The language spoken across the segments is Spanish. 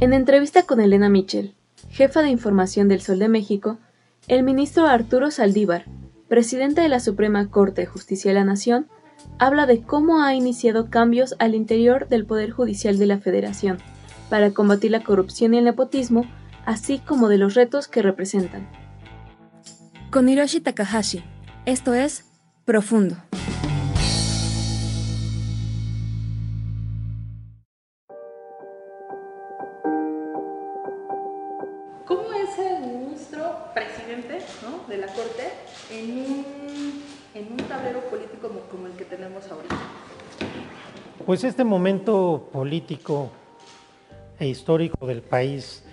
En entrevista con Elena Mitchell, jefa de información del Sol de México, el ministro Arturo Saldívar, presidente de la Suprema Corte de Justicia de la Nación, habla de cómo ha iniciado cambios al interior del Poder Judicial de la Federación para combatir la corrupción y el nepotismo, así como de los retos que representan. Con Hiroshi Takahashi, esto es Profundo. ¿Cómo es el ministro presidente ¿no? de la Corte en un, en un tablero político como, como el que tenemos ahorita? Pues este momento político e histórico del país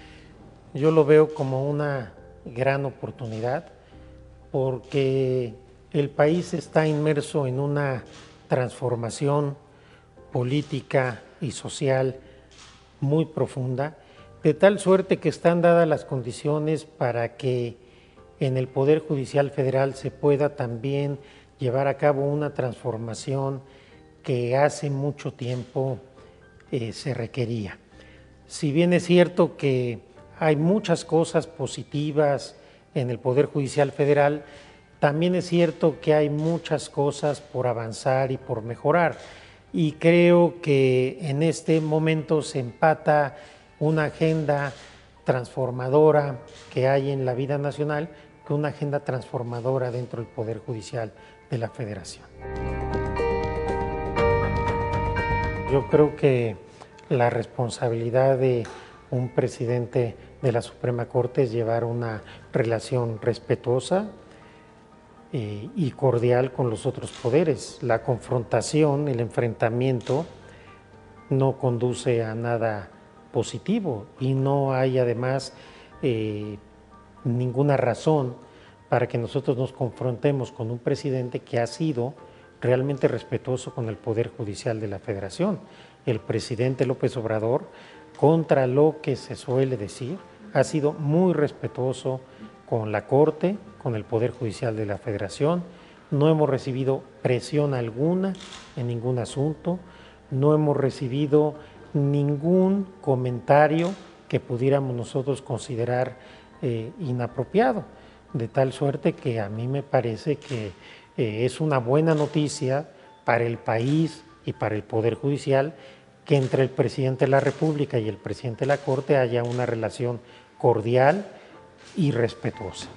yo lo veo como una gran oportunidad porque el país está inmerso en una transformación política y social muy profunda, de tal suerte que están dadas las condiciones para que en el Poder Judicial Federal se pueda también llevar a cabo una transformación que hace mucho tiempo eh, se requería. Si bien es cierto que hay muchas cosas positivas en el Poder Judicial Federal, también es cierto que hay muchas cosas por avanzar y por mejorar. Y creo que en este momento se empata una agenda transformadora que hay en la vida nacional con una agenda transformadora dentro del Poder Judicial de la Federación. Yo creo que la responsabilidad de un presidente de la Suprema Corte es llevar una relación respetuosa eh, y cordial con los otros poderes. La confrontación, el enfrentamiento no conduce a nada positivo y no hay además eh, ninguna razón para que nosotros nos confrontemos con un presidente que ha sido realmente respetuoso con el Poder Judicial de la Federación. El presidente López Obrador, contra lo que se suele decir, ha sido muy respetuoso con la Corte, con el Poder Judicial de la Federación. No hemos recibido presión alguna en ningún asunto, no hemos recibido ningún comentario que pudiéramos nosotros considerar eh, inapropiado, de tal suerte que a mí me parece que eh, es una buena noticia para el país y para el Poder Judicial que entre el presidente de la República y el presidente de la Corte haya una relación cordial y respetuosa.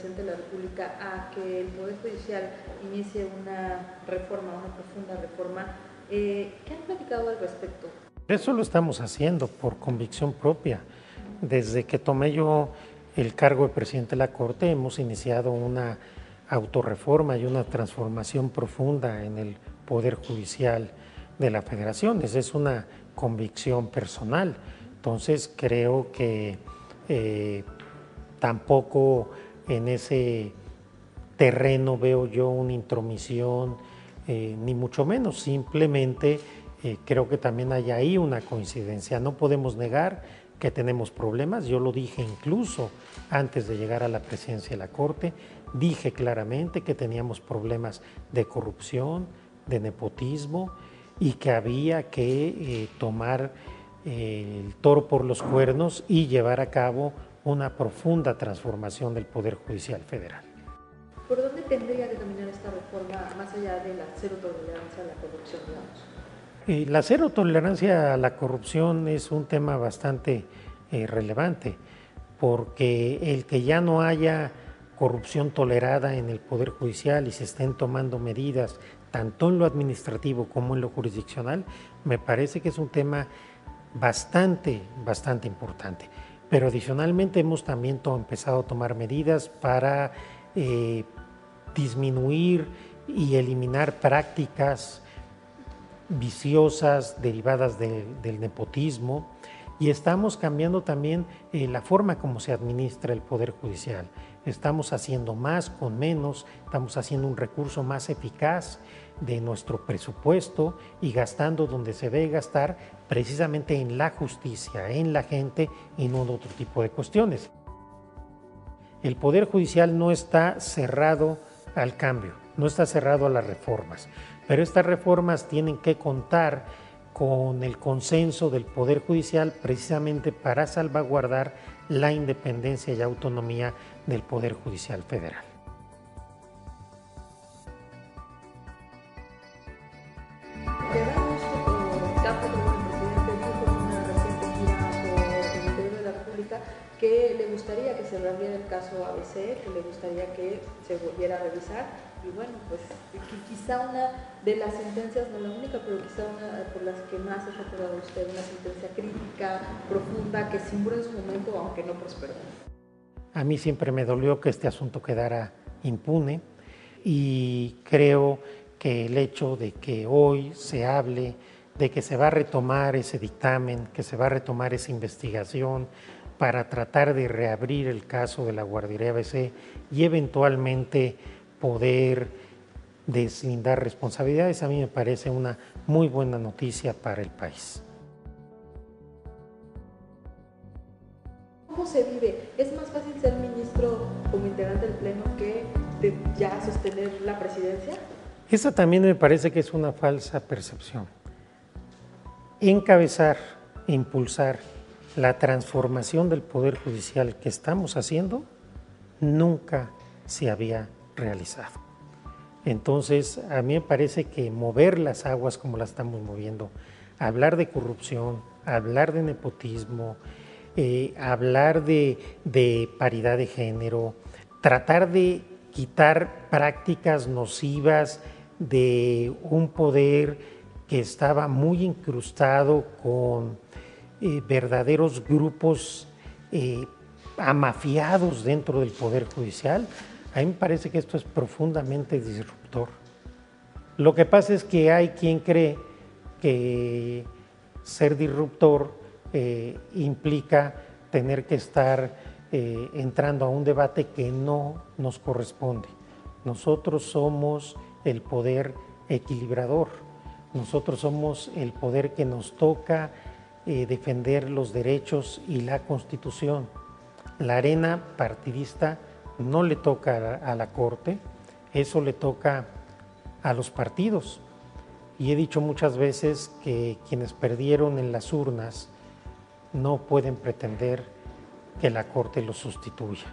Presidente de la República a que el Poder Judicial inicie una reforma, una profunda reforma, eh, ¿qué han platicado al respecto? Eso lo estamos haciendo por convicción propia. Desde que tomé yo el cargo de presidente de la Corte, hemos iniciado una autorreforma y una transformación profunda en el Poder Judicial de la Federación. Esa es una convicción personal. Entonces creo que eh, tampoco en ese terreno veo yo una intromisión, eh, ni mucho menos, simplemente eh, creo que también hay ahí una coincidencia. No podemos negar que tenemos problemas, yo lo dije incluso antes de llegar a la presidencia de la Corte, dije claramente que teníamos problemas de corrupción, de nepotismo y que había que eh, tomar el toro por los cuernos y llevar a cabo una profunda transformación del Poder Judicial Federal. ¿Por dónde tendría que caminar esta reforma más allá de la cero tolerancia a la corrupción? Eh, la cero tolerancia a la corrupción es un tema bastante eh, relevante, porque el que ya no haya corrupción tolerada en el Poder Judicial y se estén tomando medidas tanto en lo administrativo como en lo jurisdiccional, me parece que es un tema bastante, bastante importante. Pero adicionalmente hemos también empezado a tomar medidas para eh, disminuir y eliminar prácticas viciosas derivadas del nepotismo y estamos cambiando también eh, la forma como se administra el Poder Judicial. Estamos haciendo más con menos, estamos haciendo un recurso más eficaz de nuestro presupuesto y gastando donde se debe gastar precisamente en la justicia, en la gente y no en otro tipo de cuestiones. El Poder Judicial no está cerrado al cambio, no está cerrado a las reformas, pero estas reformas tienen que contar con el consenso del Poder Judicial precisamente para salvaguardar la independencia y autonomía del Poder Judicial Federal. Que le gustaría que se reabriera el caso ABC, que le gustaría que se volviera a revisar. Y bueno, pues quizá una de las sentencias, no la única, pero quizá una por las que más ha recordado usted, una sentencia crítica, profunda, que simbró en su momento, aunque no prosperó. A mí siempre me dolió que este asunto quedara impune y creo que el hecho de que hoy se hable de que se va a retomar ese dictamen, que se va a retomar esa investigación, para tratar de reabrir el caso de la guardería ABC y eventualmente poder deslindar responsabilidades, a mí me parece una muy buena noticia para el país. ¿Cómo se vive? ¿Es más fácil ser ministro como integrante del Pleno que ya sostener la presidencia? Esa también me parece que es una falsa percepción. Encabezar, impulsar la transformación del Poder Judicial que estamos haciendo nunca se había realizado. Entonces, a mí me parece que mover las aguas como las estamos moviendo, hablar de corrupción, hablar de nepotismo, eh, hablar de, de paridad de género, tratar de quitar prácticas nocivas de un poder que estaba muy incrustado con eh, verdaderos grupos eh, amafiados dentro del Poder Judicial, a mí me parece que esto es profundamente disruptor. Lo que pasa es que hay quien cree que ser disruptor eh, implica tener que estar entrando a un debate que no nos corresponde. Nosotros somos el poder equilibrador, nosotros somos el poder que nos toca eh, defender los derechos y la constitución. La arena partidista no le toca a la, Corte, eso le toca a los partidos. Y he dicho muchas veces que quienes perdieron en las urnas no pueden pretender que la Corte los sustituya.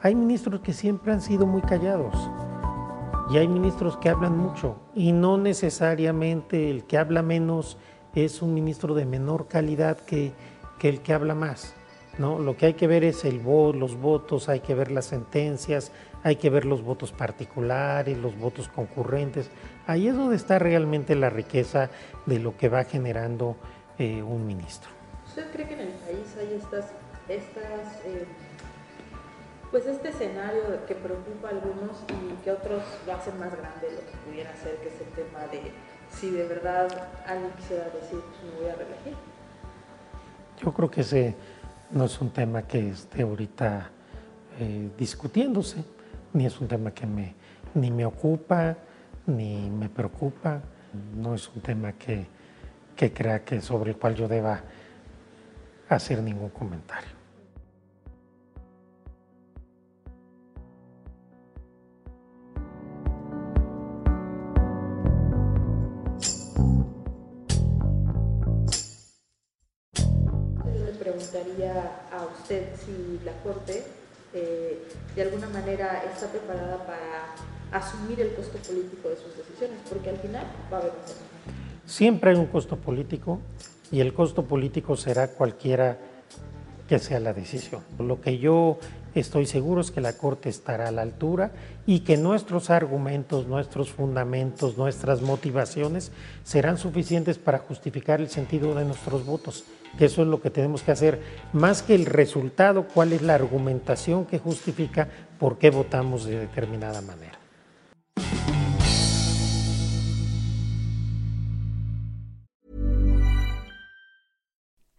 Hay ministros que siempre han sido muy callados y hay ministros que hablan mucho y no necesariamente el que habla menos es un ministro de menor calidad que, el que habla más. ¿no? Lo que hay que ver es el los votos, hay que ver las sentencias, hay que ver los votos particulares, los votos concurrentes. Ahí es donde está realmente la riqueza de lo que va generando eh, un ministro. ¿Usted cree que en el país hay estas, estas eh, pues este escenario que preocupa a algunos y que otros lo hacen más grande de lo que pudiera ser, que es el tema de si de verdad alguien quisiera decir, pues me voy a reelegir. Yo creo que ese no es un tema que esté ahorita eh, discutiéndose, ni es un tema que me, ni me ocupa, ni me preocupa, no es un tema que, que crea que sobre el cual yo deba hacer ningún comentario. A usted si la Corte eh, de alguna manera está preparada para asumir el costo político de sus decisiones, porque al final va a haber un Siempre hay un costo político y el costo político será cualquiera que sea la decisión. Lo que yo estoy seguro es que la Corte estará a la altura y que nuestros argumentos, nuestros fundamentos, nuestras motivaciones serán suficientes para justificar el sentido de nuestros votos. Eso es lo que tenemos que hacer, más que el resultado, cuál es la argumentación que justifica por qué votamos de determinada manera.